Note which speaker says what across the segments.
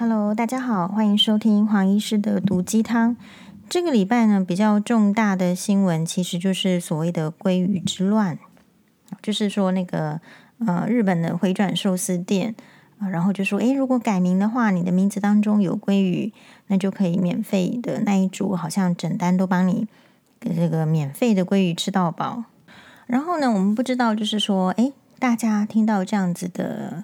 Speaker 1: Hello，大家好，欢迎收听黄医师的毒鸡汤。这个礼拜呢，比较重大的新闻其实就是所谓的鲑鱼之乱，就是说那个呃日本的回转寿司店啊，然后就说，诶，如果改名的话，你的名字当中有鲑鱼，那就可以免费的那一桌，好像整单都帮你给这个免费的鲑鱼吃到饱。然后呢，我们不知道，就是说，诶，大家听到这样子的。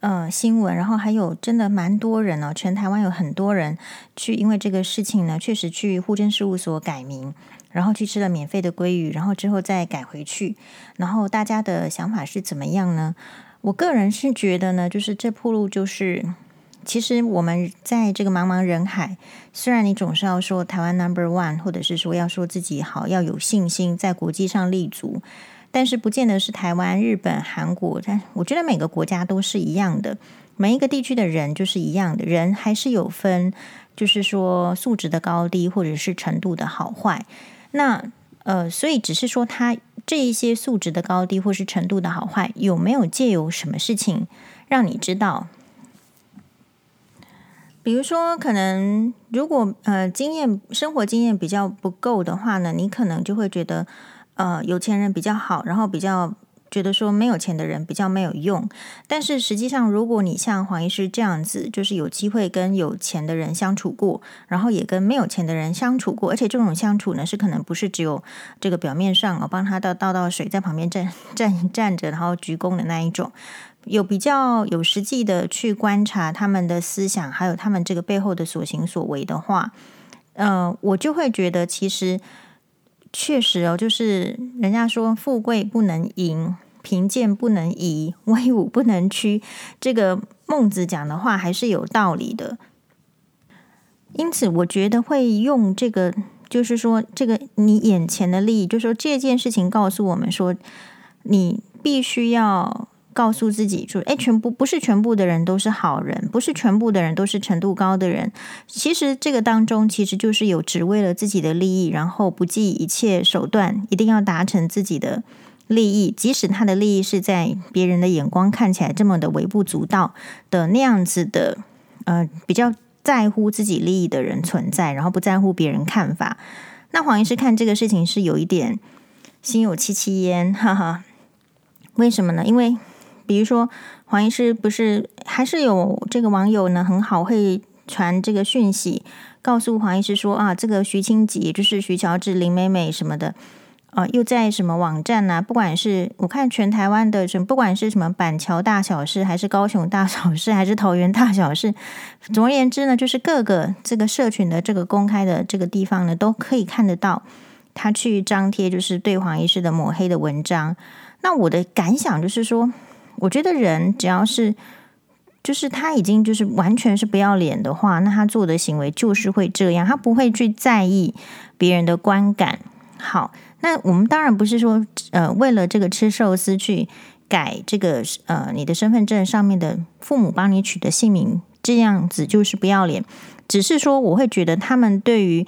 Speaker 1: 呃，新闻，然后还有真的蛮多人哦，全台湾有很多人去，因为这个事情呢，确实去户政事务所改名，然后去吃了免费的鲑鱼，然后之后再改回去，然后大家的想法是怎么样呢？我个人是觉得呢，就是这铺路就是，其实我们在这个茫茫人海，虽然你总是要说台湾 Number One，或者是说要说自己好，要有信心在国际上立足。但是不见得是台湾、日本、韩国，但我觉得每个国家都是一样的，每一个地区的人就是一样的，人还是有分，就是说素质的高低或者是程度的好坏。那呃，所以只是说他这一些素质的高低或是程度的好坏，有没有借由什么事情让你知道？比如说，可能如果呃经验生活经验比较不够的话呢，你可能就会觉得。呃，有钱人比较好，然后比较觉得说没有钱的人比较没有用。但是实际上，如果你像黄医师这样子，就是有机会跟有钱的人相处过，然后也跟没有钱的人相处过，而且这种相处呢，是可能不是只有这个表面上我帮他倒倒倒水，在旁边站站站着，然后鞠躬的那一种，有比较有实际的去观察他们的思想，还有他们这个背后的所行所为的话，呃，我就会觉得其实。确实哦，就是人家说富贵不能淫，贫贱不能移，威武不能屈。这个孟子讲的话还是有道理的。因此，我觉得会用这个，就是说，这个你眼前的利益，就说这件事情告诉我们说，你必须要。告诉自己，说：“哎，全部不是全部的人都是好人，不是全部的人都是程度高的人。其实这个当中，其实就是有只为了自己的利益，然后不计一切手段，一定要达成自己的利益，即使他的利益是在别人的眼光看起来这么的微不足道的那样子的，呃，比较在乎自己利益的人存在，然后不在乎别人看法。那黄医师看这个事情是有一点心有戚戚焉，哈哈。为什么呢？因为。比如说，黄医师不是还是有这个网友呢，很好会传这个讯息，告诉黄医师说啊，这个徐清吉就是徐乔治、林美美什么的，啊，又在什么网站呢？不管是我看全台湾的什么，不管是什么板桥大小事，还是高雄大小事，还是桃园大小事，总而言之呢，就是各个这个社群的这个公开的这个地方呢，都可以看得到他去张贴就是对黄医师的抹黑的文章。那我的感想就是说。我觉得人只要是，就是他已经就是完全是不要脸的话，那他做的行为就是会这样，他不会去在意别人的观感。好，那我们当然不是说，呃，为了这个吃寿司去改这个，呃，你的身份证上面的父母帮你取的姓名，这样子就是不要脸。只是说，我会觉得他们对于，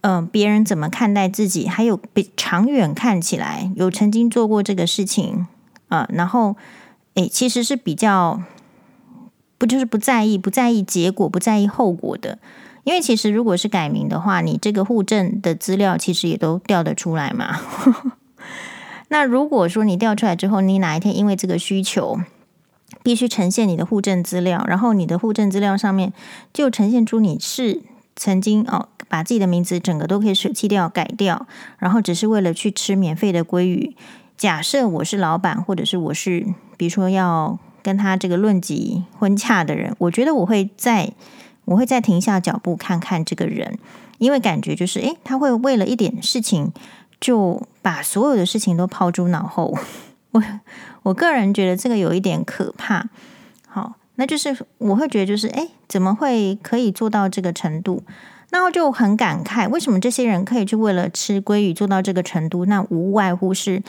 Speaker 1: 嗯、呃，别人怎么看待自己，还有比长远看起来有曾经做过这个事情，啊、然后。诶，其实是比较不就是不在意，不在意结果，不在意后果的。因为其实如果是改名的话，你这个户政的资料其实也都调得出来嘛。那如果说你调出来之后，你哪一天因为这个需求必须呈现你的户政资料，然后你的户政资料上面就呈现出你是曾经哦把自己的名字整个都可以舍弃掉、改掉，然后只是为了去吃免费的鲑鱼。假设我是老板，或者是我是，比如说要跟他这个论及婚嫁的人，我觉得我会再，我会再停下脚步看看这个人，因为感觉就是，诶，他会为了一点事情就把所有的事情都抛诸脑后。我我个人觉得这个有一点可怕。好，那就是我会觉得就是，诶，怎么会可以做到这个程度？然后就很感慨，为什么这些人可以去为了吃鲑鱼做到这个程度？那无外乎是。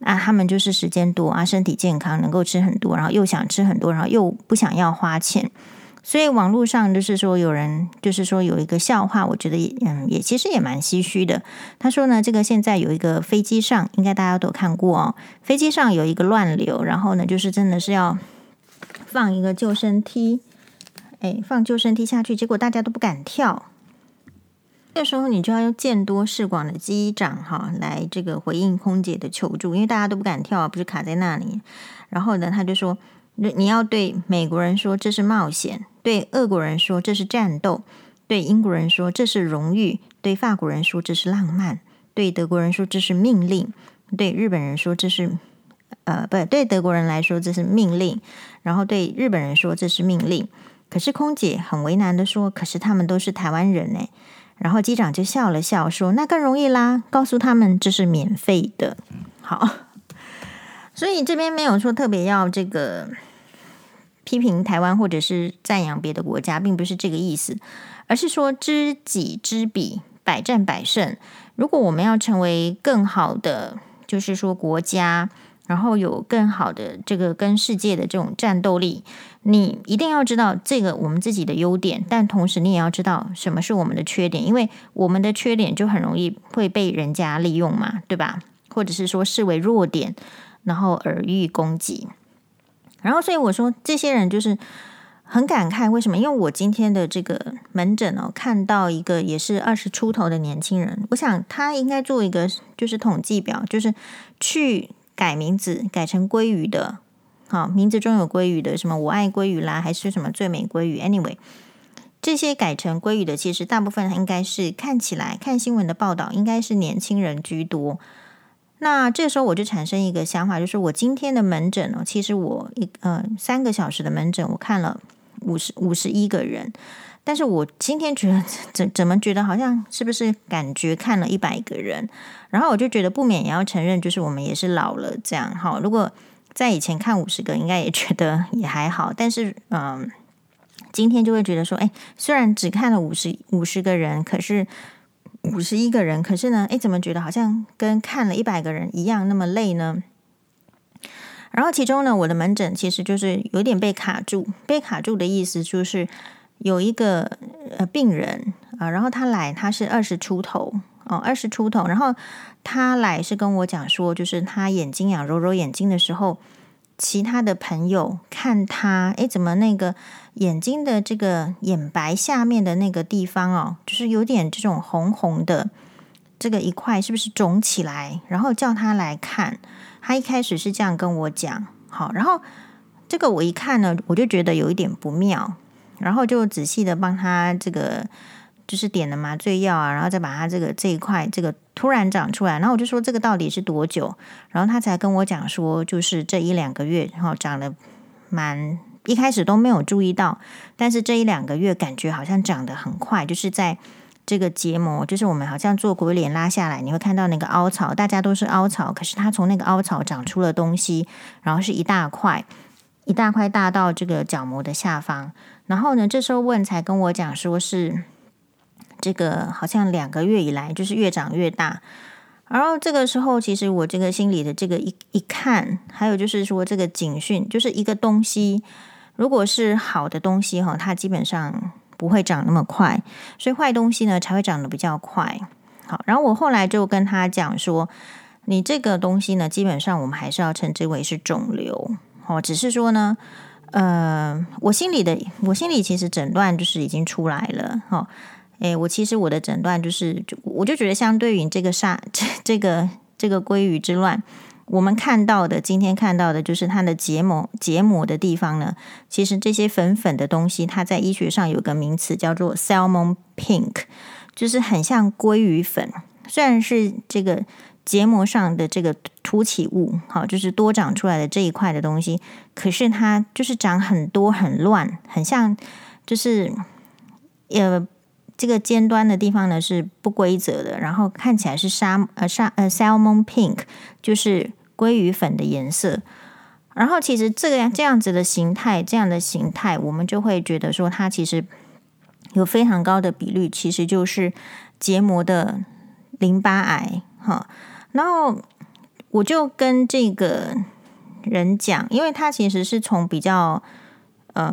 Speaker 1: 啊，他们就是时间多啊，身体健康，能够吃很多，然后又想吃很多，然后又不想要花钱，所以网络上就是说有人就是说有一个笑话，我觉得也嗯也其实也蛮唏嘘的。他说呢，这个现在有一个飞机上，应该大家都看过哦，飞机上有一个乱流，然后呢就是真的是要放一个救生梯，哎，放救生梯下去，结果大家都不敢跳。这时候你就要用见多识广的机长哈来这个回应空姐的求助，因为大家都不敢跳，不是卡在那里。然后呢，他就说，你要对美国人说这是冒险，对俄国人说这是战斗，对英国人说这是荣誉，对法国人说这是浪漫，对德国人说这是命令，对日本人说这是呃不对，德国人来说这是命令，然后对日本人说这是命令。可是空姐很为难的说，可是他们都是台湾人呢。然后机长就笑了笑，说：“那更容易啦，告诉他们这是免费的。”好，所以这边没有说特别要这个批评台湾或者是赞扬别的国家，并不是这个意思，而是说知己知彼，百战百胜。如果我们要成为更好的，就是说国家。然后有更好的这个跟世界的这种战斗力，你一定要知道这个我们自己的优点，但同时你也要知道什么是我们的缺点，因为我们的缺点就很容易会被人家利用嘛，对吧？或者是说视为弱点，然后耳欲攻击。然后所以我说这些人就是很感慨，为什么？因为我今天的这个门诊哦，看到一个也是二十出头的年轻人，我想他应该做一个就是统计表，就是去。改名字改成鲑鱼的，好，名字中有鲑鱼的，什么我爱鲑鱼啦，还是什么最美鲑鱼？Anyway，这些改成鲑鱼的，其实大部分应该是看起来看新闻的报道，应该是年轻人居多。那这时候我就产生一个想法，就是我今天的门诊哦，其实我一呃三个小时的门诊，我看了五十五十一个人。但是我今天觉得 怎怎么觉得好像是不是感觉看了一百个人，然后我就觉得不免也要承认，就是我们也是老了这样。哈，如果在以前看五十个，应该也觉得也还好。但是嗯，今天就会觉得说，哎，虽然只看了五十五十个人，可是五十一个人，可是呢，哎，怎么觉得好像跟看了一百个人一样那么累呢？然后其中呢，我的门诊其实就是有点被卡住，被卡住的意思就是。有一个呃病人啊，然后他来，他是二十出头哦，二十出头，然后他来是跟我讲说，就是他眼睛痒，揉揉眼睛的时候，其他的朋友看他，诶，怎么那个眼睛的这个眼白下面的那个地方哦，就是有点这种红红的这个一块，是不是肿起来？然后叫他来看，他一开始是这样跟我讲，好，然后这个我一看呢，我就觉得有一点不妙。然后就仔细的帮他这个，就是点了麻醉药啊，然后再把他这个这一块这个突然长出来，然后我就说这个到底是多久？然后他才跟我讲说，就是这一两个月，然后长得蛮一开始都没有注意到，但是这一两个月感觉好像长得很快，就是在这个结膜，就是我们好像做鬼脸拉下来，你会看到那个凹槽，大家都是凹槽，可是他从那个凹槽长出了东西，然后是一大块，一大块大到这个角膜的下方。然后呢，这时候问才跟我讲说是这个好像两个月以来就是越长越大。然后这个时候，其实我这个心里的这个一一看，还有就是说这个警讯，就是一个东西如果是好的东西哈，它基本上不会长那么快，所以坏东西呢才会长得比较快。好，然后我后来就跟他讲说，你这个东西呢，基本上我们还是要称之为是肿瘤哦，只是说呢。呃，我心里的我心里其实诊断就是已经出来了哈。诶，我其实我的诊断就是，就我就觉得相对于这个杀这 这个这个鲑鱼之乱，我们看到的今天看到的就是它的结膜结膜的地方呢，其实这些粉粉的东西，它在医学上有个名词叫做 salmon pink，就是很像鲑鱼粉，虽然是这个。结膜上的这个凸起物，好，就是多长出来的这一块的东西，可是它就是长很多很乱，很像，就是呃，这个尖端的地方呢是不规则的，然后看起来是沙呃沙呃 salmon pink，就是鲑鱼粉的颜色。然后其实这个这样子的形态，这样的形态，我们就会觉得说它其实有非常高的比率，其实就是结膜的淋巴癌，哈。然后我就跟这个人讲，因为他其实是从比较呃，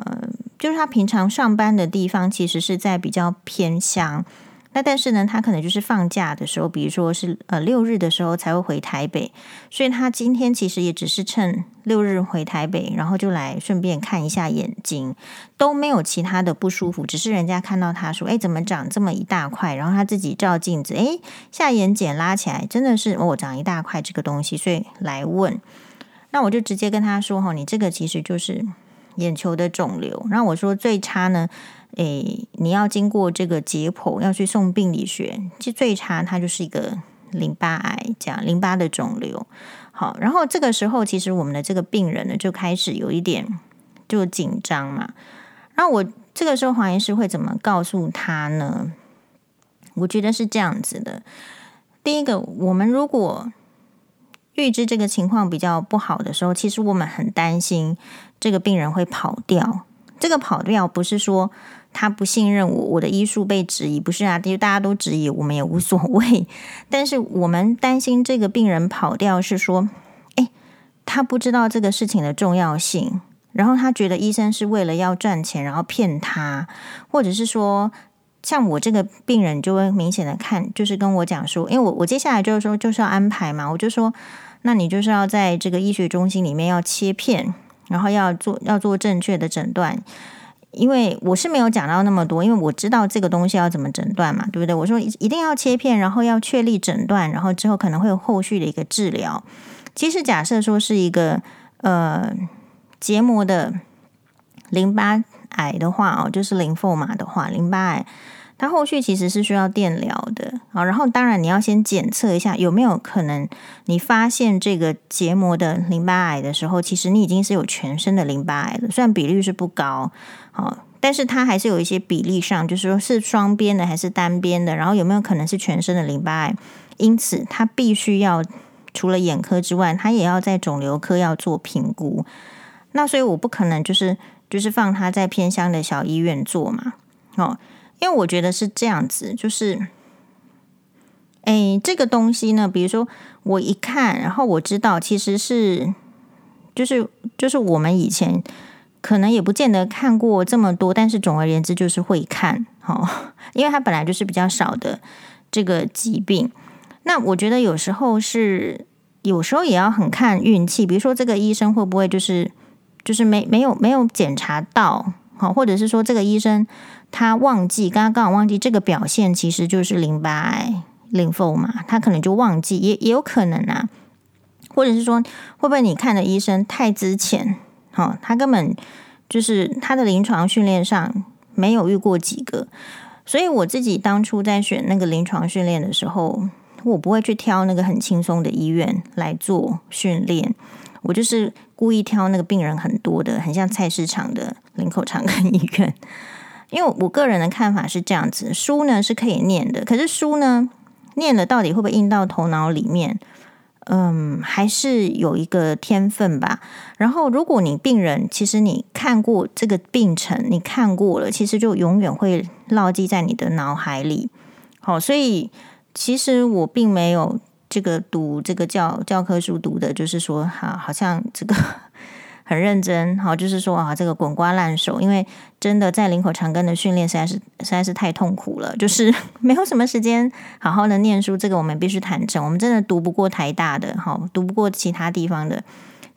Speaker 1: 就是他平常上班的地方，其实是在比较偏乡，那但是呢，他可能就是放假的时候，比如说是呃六日的时候才会回台北，所以他今天其实也只是趁六日回台北，然后就来顺便看一下眼睛，都没有其他的不舒服，只是人家看到他说，哎，怎么长这么一大块？然后他自己照镜子，哎，下眼睑拉起来，真的是哦，长一大块这个东西，所以来问。那我就直接跟他说，哈，你这个其实就是眼球的肿瘤。然后我说最差呢。诶，你要经过这个解剖，要去送病理学，其实最差它就是一个淋巴癌，这样淋巴的肿瘤。好，然后这个时候，其实我们的这个病人呢，就开始有一点就紧张嘛。然后我这个时候黄医师会怎么告诉他呢？我觉得是这样子的：第一个，我们如果预知这个情况比较不好的时候，其实我们很担心这个病人会跑掉。这个跑掉不是说。他不信任我，我的医术被质疑，不是啊？因为大家都质疑，我们也无所谓。但是我们担心这个病人跑掉，是说，哎，他不知道这个事情的重要性，然后他觉得医生是为了要赚钱，然后骗他，或者是说，像我这个病人就会明显的看，就是跟我讲说，因为我我接下来就是说就是要安排嘛，我就说，那你就是要在这个医学中心里面要切片，然后要做要做正确的诊断。因为我是没有讲到那么多，因为我知道这个东西要怎么诊断嘛，对不对？我说一定要切片，然后要确立诊断，然后之后可能会有后续的一个治疗。其实假设说是一个呃结膜的淋巴癌的话哦，就是淋巴嘛的话，淋巴癌。它后续其实是需要电疗的啊，然后当然你要先检测一下有没有可能，你发现这个结膜的淋巴癌的时候，其实你已经是有全身的淋巴癌了，虽然比率是不高，好，但是它还是有一些比例上，就是说是双边的还是单边的，然后有没有可能是全身的淋巴癌？因此，它必须要除了眼科之外，它也要在肿瘤科要做评估。那所以我不可能就是就是放它在偏乡的小医院做嘛，哦。因为我觉得是这样子，就是，哎，这个东西呢，比如说我一看，然后我知道其实是，就是就是我们以前可能也不见得看过这么多，但是总而言之就是会看，哦，因为它本来就是比较少的这个疾病。那我觉得有时候是，有时候也要很看运气，比如说这个医生会不会就是就是没没有没有检查到，好，或者是说这个医生。他忘记，刚刚刚好忘记这个表现，其实就是淋巴癌、lymphoma 嘛，他可能就忘记，也也有可能啊，或者是说，会不会你看的医生太资浅，好，他根本就是他的临床训练上没有遇过几个，所以我自己当初在选那个临床训练的时候，我不会去挑那个很轻松的医院来做训练，我就是故意挑那个病人很多的，很像菜市场的林口长庚医院。因为我个人的看法是这样子，书呢是可以念的，可是书呢念了到底会不会印到头脑里面？嗯，还是有一个天分吧。然后，如果你病人其实你看过这个病程，你看过了，其实就永远会烙记在你的脑海里。好，所以其实我并没有这个读这个教教科书读的，就是说，哈，好像这个。很认真，好，就是说啊，这个滚瓜烂熟，因为真的在林口长庚的训练实在是实在是太痛苦了，就是 没有什么时间好好的念书。这个我们必须坦诚，我们真的读不过台大的，好，读不过其他地方的。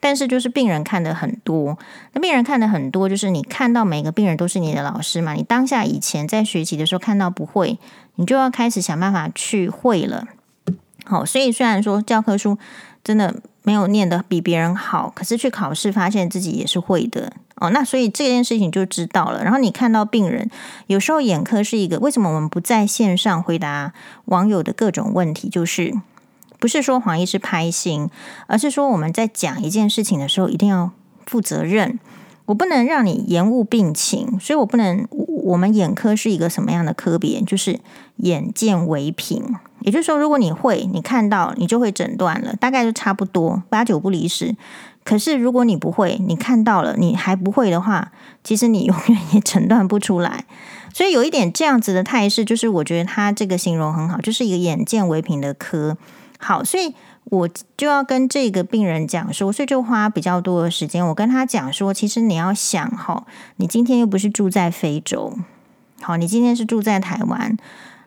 Speaker 1: 但是就是病人看的很多，那病人看的很多，就是你看到每个病人都是你的老师嘛。你当下以前在学习的时候看到不会，你就要开始想办法去会了。好，所以虽然说教科书真的。没有念得比别人好，可是去考试发现自己也是会的哦。那所以这件事情就知道了。然后你看到病人，有时候眼科是一个，为什么我们不在线上回答网友的各种问题？就是不是说黄医师拍心，而是说我们在讲一件事情的时候一定要负责任。我不能让你延误病情，所以我不能。我们眼科是一个什么样的科别？就是眼见为凭，也就是说，如果你会，你看到，你就会诊断了，大概就差不多，八九不离十。可是如果你不会，你看到了，你还不会的话，其实你永远也诊断不出来。所以有一点这样子的态势，就是我觉得他这个形容很好，就是一个眼见为凭的科。好，所以。我就要跟这个病人讲说，所以就花比较多的时间。我跟他讲说，其实你要想哈，你今天又不是住在非洲，好，你今天是住在台湾，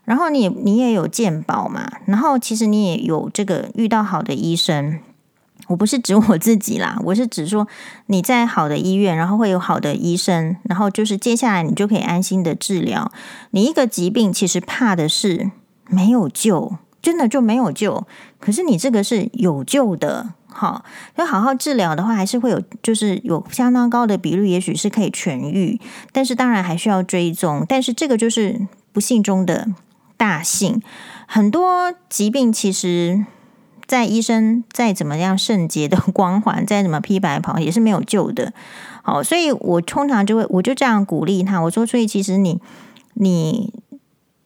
Speaker 1: 然后你你也有健保嘛，然后其实你也有这个遇到好的医生。我不是指我自己啦，我是指说你在好的医院，然后会有好的医生，然后就是接下来你就可以安心的治疗。你一个疾病其实怕的是没有救，真的就没有救。可是你这个是有救的，好，要好好治疗的话，还是会有，就是有相当高的比率，也许是可以痊愈。但是当然还需要追踪。但是这个就是不幸中的大幸，很多疾病其实。在医生再怎么样圣洁的光环，再怎么披白袍，也是没有救的。好，所以我通常就会，我就这样鼓励他，我说，所以其实你，你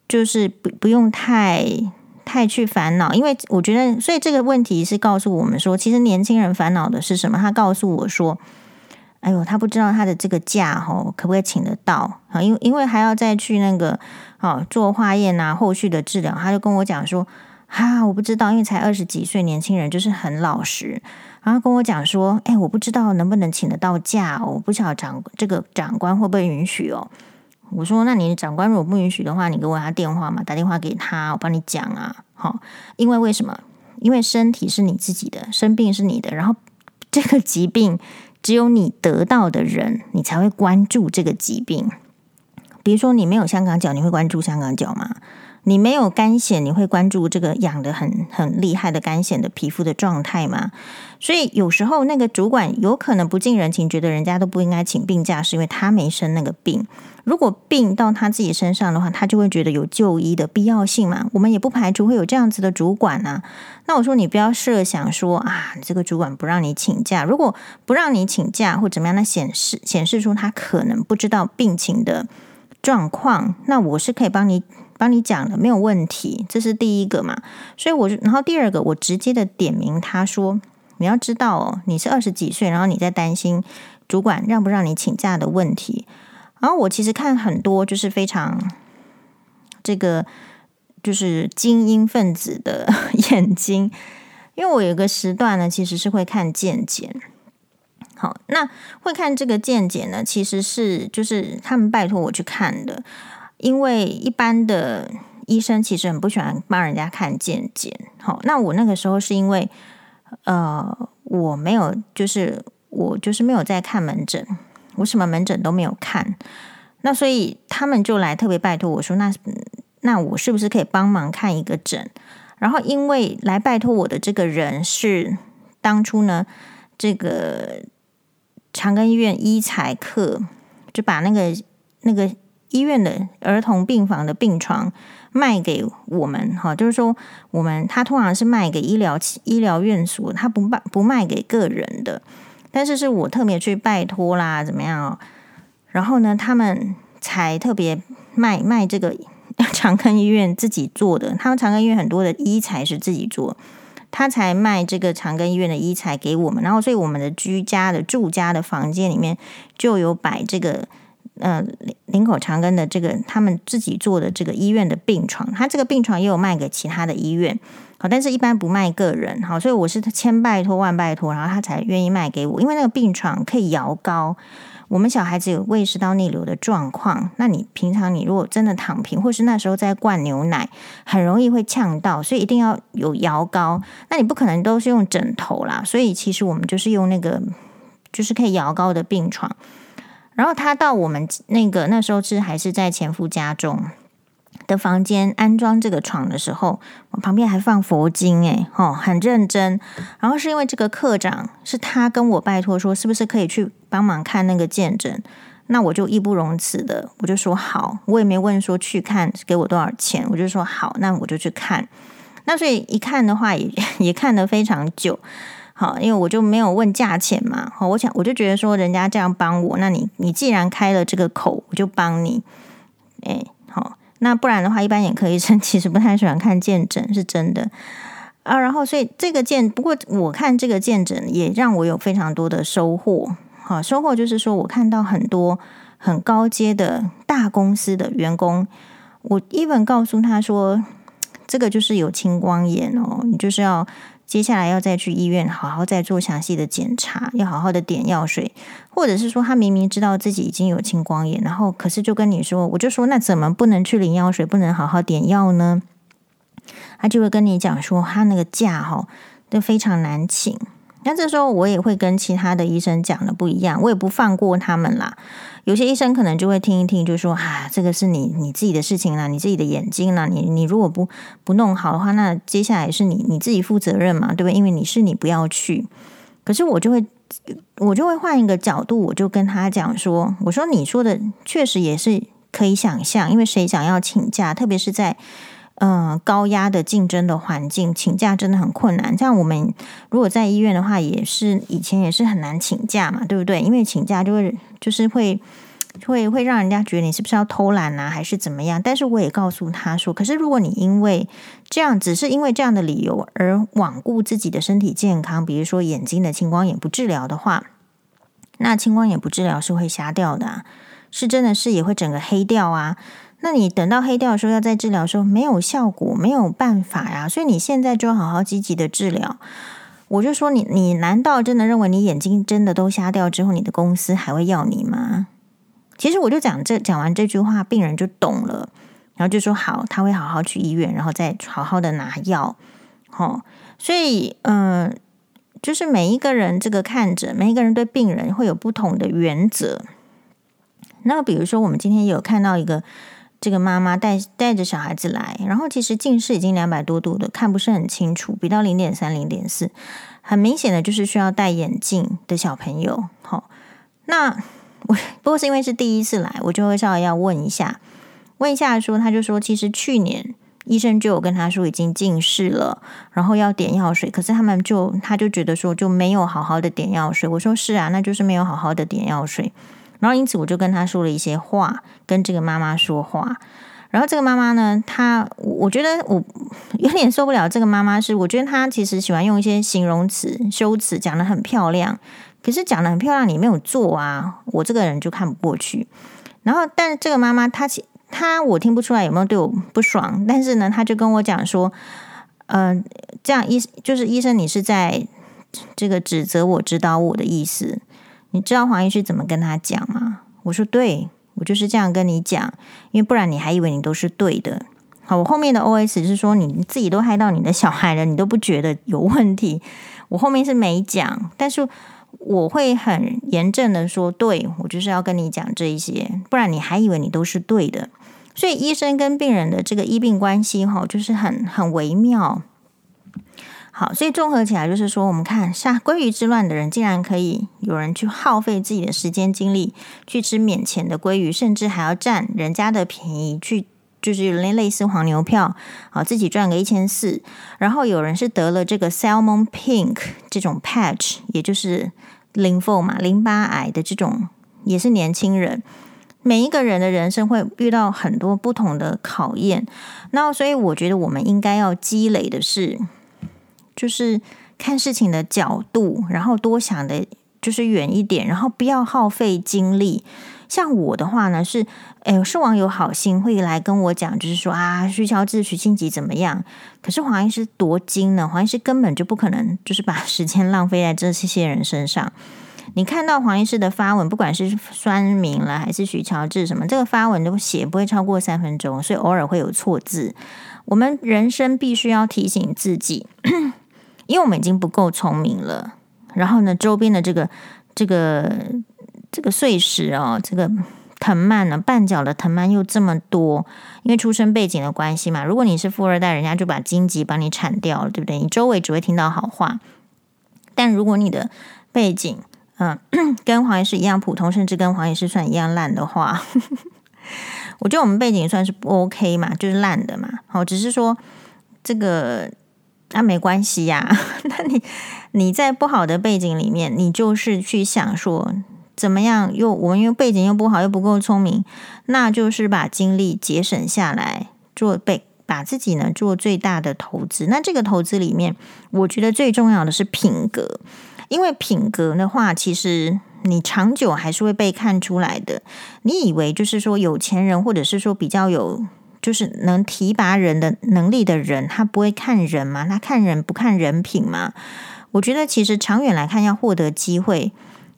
Speaker 1: 就是不不用太太去烦恼，因为我觉得，所以这个问题是告诉我们说，其实年轻人烦恼的是什么？他告诉我说，哎呦，他不知道他的这个假吼可不可以请得到啊？因为因为还要再去那个哦做化验啊，后续的治疗，他就跟我讲说。哈，我不知道，因为才二十几岁，年轻人就是很老实，然后跟我讲说，哎，我不知道能不能请得到假哦，我不晓得长这个长官会不会允许哦。我说，那你长官如果不允许的话，你给我他电话嘛，打电话给他，我帮你讲啊。好，因为为什么？因为身体是你自己的，生病是你的，然后这个疾病只有你得到的人，你才会关注这个疾病。比如说，你没有香港脚，你会关注香港脚吗？你没有干癣，你会关注这个痒得很很厉害的干癣的皮肤的状态吗？所以有时候那个主管有可能不近人情，觉得人家都不应该请病假，是因为他没生那个病。如果病到他自己身上的话，他就会觉得有就医的必要性嘛。我们也不排除会有这样子的主管啊。那我说你不要设想说啊，这个主管不让你请假，如果不让你请假或怎么样，那显示显示出他可能不知道病情的状况。那我是可以帮你。帮你讲的没有问题，这是第一个嘛。所以我，就然后第二个，我直接的点名他说：“你要知道哦，你是二十几岁，然后你在担心主管让不让你请假的问题。”然后我其实看很多就是非常这个就是精英分子的眼睛，因为我有个时段呢，其实是会看见解。好，那会看这个见解呢，其实是就是他们拜托我去看的。因为一般的医生其实很不喜欢帮人家看健检，好，那我那个时候是因为，呃，我没有，就是我就是没有在看门诊，我什么门诊都没有看，那所以他们就来特别拜托我说，那那我是不是可以帮忙看一个诊？然后因为来拜托我的这个人是当初呢，这个长庚医院医材科就把那个那个。医院的儿童病房的病床卖给我们，哈，就是说我们他通常是卖给医疗医疗院所，他不卖不卖给个人的，但是是我特别去拜托啦，怎么样？然后呢，他们才特别卖卖这个长庚医院自己做的，他们长庚医院很多的医材是自己做，他才卖这个长庚医院的医材给我们，然后所以我们的居家的住家的房间里面就有摆这个。呃，林口长庚的这个他们自己做的这个医院的病床，他这个病床也有卖给其他的医院，好，但是一般不卖个人，好，所以我是千拜托万拜托，然后他才愿意卖给我，因为那个病床可以摇高。我们小孩子有胃食道逆流的状况，那你平常你如果真的躺平，或是那时候在灌牛奶，很容易会呛到，所以一定要有摇高。那你不可能都是用枕头啦，所以其实我们就是用那个就是可以摇高的病床。然后他到我们那个那时候是还是在前夫家中的房间安装这个床的时候，我旁边还放佛经，诶，哦，很认真。然后是因为这个科长是他跟我拜托说，是不是可以去帮忙看那个见证？那我就义不容辞的，我就说好，我也没问说去看给我多少钱，我就说好，那我就去看。那所以一看的话也 也看得非常久。好，因为我就没有问价钱嘛。好，我想我就觉得说，人家这样帮我，那你你既然开了这个口，我就帮你。哎，好，那不然的话，一般眼科医生 其实不太喜欢看见诊，是真的啊。然后，所以这个见，不过我看这个见诊也让我有非常多的收获。好，收获就是说我看到很多很高阶的大公司的员工，我 even 告诉他说。这个就是有青光眼哦，你就是要接下来要再去医院好好再做详细的检查，要好好的点药水，或者是说他明明知道自己已经有青光眼，然后可是就跟你说，我就说那怎么不能去领药水，不能好好点药呢？他就会跟你讲说，他那个假哈都非常难请。那这时候我也会跟其他的医生讲的不一样，我也不放过他们啦。有些医生可能就会听一听，就说啊，这个是你你自己的事情啦，你自己的眼睛啦，你你如果不不弄好的话，那接下来是你你自己负责任嘛，对不对？因为你是你不要去。可是我就会我就会换一个角度，我就跟他讲说，我说你说的确实也是可以想象，因为谁想要请假，特别是在。嗯，高压的竞争的环境，请假真的很困难。像我们如果在医院的话，也是以前也是很难请假嘛，对不对？因为请假就会就是会会会让人家觉得你是不是要偷懒啊，还是怎么样？但是我也告诉他说，可是如果你因为这样，只是因为这样的理由而罔顾自己的身体健康，比如说眼睛的青光眼不治疗的话，那青光眼不治疗是会瞎掉的，是真的是也会整个黑掉啊。那你等到黑掉的时候，要再治疗说没有效果，没有办法呀。所以你现在就好好积极的治疗。我就说你，你难道真的认为你眼睛真的都瞎掉之后，你的公司还会要你吗？其实我就讲这讲完这句话，病人就懂了，然后就说好，他会好好去医院，然后再好好的拿药。好，所以嗯、就是每一个人这个看诊，每一个人对病人会有不同的原则。那比如说，我们今天有看到一个。这个妈妈带带着小孩子来，然后其实近视已经两百多度的，看不是很清楚，比到零点三、零点四，很明显的就是需要戴眼镜的小朋友。好，那我不过是因为是第一次来，我就会稍微要问一下，问一下说，他就说其实去年医生就有跟他说已经近视了，然后要点药水，可是他们就他就觉得说就没有好好的点药水。我说是啊，那就是没有好好的点药水。然后因此我就跟他说了一些话，跟这个妈妈说话。然后这个妈妈呢，她我觉得我有点受不了这个妈妈，是我觉得她其实喜欢用一些形容词、修辞讲的很漂亮，可是讲的很漂亮，你没有做啊，我这个人就看不过去。然后，但这个妈妈她其她我听不出来有没有对我不爽，但是呢，她就跟我讲说，嗯、这样医就是医生，你是在这个指责我、指导我的意思。你知道黄医师怎么跟他讲吗？我说对，我就是这样跟你讲，因为不然你还以为你都是对的。好，我后面的 OS 是说你自己都害到你的小孩了，你都不觉得有问题。我后面是没讲，但是我会很严正的说，对，我就是要跟你讲这一些，不然你还以为你都是对的。所以医生跟病人的这个医病关系，哈，就是很很微妙。好，所以综合起来就是说，我们看像鲑鱼之乱的人，竟然可以有人去耗费自己的时间精力去吃免钱的鲑鱼，甚至还要占人家的便宜，去就是类类似黄牛票，好自己赚个一千四。然后有人是得了这个 salmon pink 这种 patch，也就是 lymphoma 淋巴癌的这种，也是年轻人。每一个人的人生会遇到很多不同的考验，那所以我觉得我们应该要积累的是。就是看事情的角度，然后多想的，就是远一点，然后不要耗费精力。像我的话呢，是，哎，是网友好心会来跟我讲，就是说啊，徐乔治、徐庆吉怎么样？可是黄医师多精呢，黄医师根本就不可能，就是把时间浪费在这些人身上。你看到黄医师的发文，不管是酸民了，还是徐乔治什么，这个发文都写不会超过三分钟，所以偶尔会有错字。我们人生必须要提醒自己。因为我们已经不够聪明了，然后呢，周边的这个这个这个碎石哦，这个藤蔓呢，绊脚的藤蔓又这么多，因为出生背景的关系嘛。如果你是富二代，人家就把荆棘帮你铲掉了，对不对？你周围只会听到好话。但如果你的背景，嗯，跟黄医师一样普通，甚至跟黄医师算一样烂的话，我觉得我们背景算是不 OK 嘛，就是烂的嘛。好，只是说这个。那、没关系呀、那你你在不好的背景里面，你就是去想说怎么样又我们因为背景又不好又不够聪明，那就是把精力节省下来做背，把自己呢做最大的投资。那这个投资里面，我觉得最重要的是品格，因为品格的话，其实你长久还是会被看出来的。你以为就是说有钱人或者是说比较有。就是能提拔人的能力的人，他不会看人吗？他看人不看人品吗？我觉得其实长远来看，要获得机会，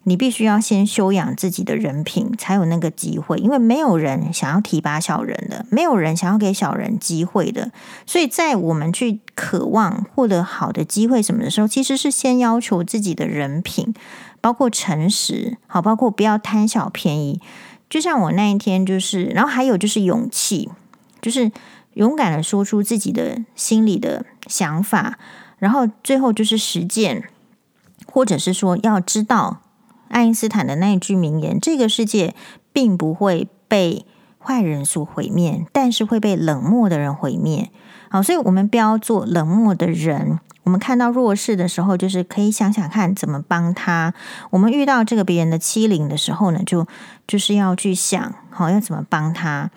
Speaker 1: 你必须要先修养自己的人品，才有那个机会。因为没有人想要提拔小人的，没有人想要给小人机会的。所以在我们去渴望获得好的机会什么的时候，其实是先要求自己的人品，包括诚实，好，包括不要贪小便宜。就像我那一天就是，然后还有就是勇气，就是勇敢的说出自己的心里的想法。然后最后就是实践，或者是说要知道爱因斯坦的那一句名言：这个世界并不会被坏人所毁灭，但是会被冷漠的人毁灭。好，所以我们不要做冷漠的人。我们看到弱势的时候，就是可以想想看怎么帮他。我们遇到这个别人的欺凌的时候呢，就就是要去想，好，要怎么帮他。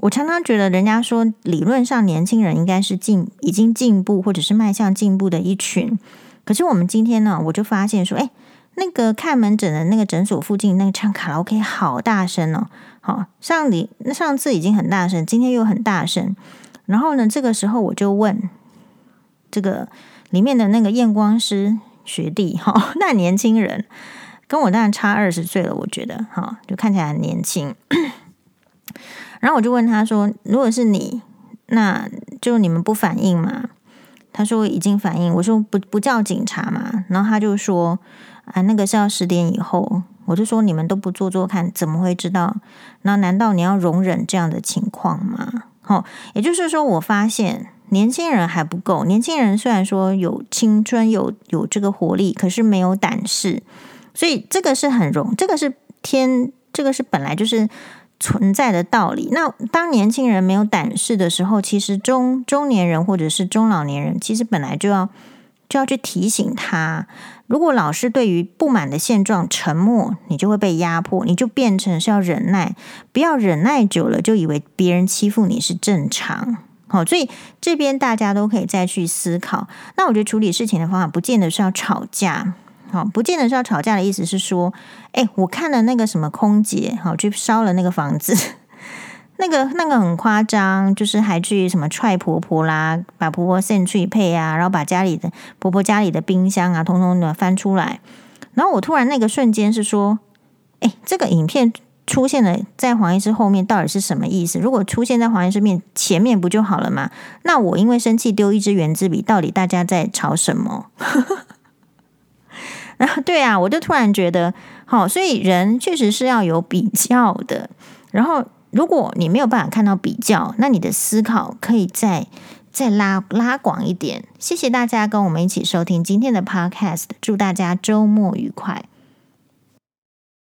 Speaker 1: 我常常觉得，人家说理论上年轻人应该是进已经进步或者是迈向进步的一群，可是我们今天呢，我就发现说，哎，那个看门诊的那个诊所附近那个唱卡拉 OK 好大声哦，好，上你那上次已经很大声，今天又很大声，然后呢，这个时候我就问这个里面的那个验光师学弟，哈，那年轻人跟我当然差二十岁了，我觉得哈，就看起来很年轻。然后我就问他说：“如果是你，那就你们不反应吗？”他说：“已经反应。”我说：“不不叫警察嘛？”然后他就说：“啊，那个是要十点以后。”我就说：“你们都不做做看，怎么会知道？那难道你要容忍这样的情况吗？”好，也就是说，我发现年轻人还不够。年轻人虽然说有青春，有有这个活力，可是没有胆识。所以这个是很容，这个是天，这个是本来就是。存在的道理。那当年轻人没有胆识的时候，其实中中年人或者是中老年人，其实本来就要就要去提醒他。如果老是对于不满的现状沉默，你就会被压迫，你就变成是要忍耐。不要忍耐久了，就以为别人欺负你是正常。好，所以这边大家都可以再去思考。那我觉得处理事情的方法，不见得是要吵架。好，不见得是要吵架的意思是说，哎，我看了那个什么空姐，好去烧了那个房子，那个那个很夸张，就是还去什么踹婆婆啦，把婆婆扇去配啊，然后把家里的婆婆家里的冰箱啊，通通的翻出来。然后我突然那个瞬间是说，哎，这个影片出现了在黄医师后面，到底是什么意思？如果出现在黄医师面前面不就好了吗？那我因为生气丢一支原子笔，到底大家在吵什么？然后对啊，我就突然觉得，好，所以人确实是要有比较的。然后，如果你没有办法看到比较，那你的思考可以再再拉拉广一点。谢谢大家跟我们一起收听今天的 Podcast，祝大家周末愉快。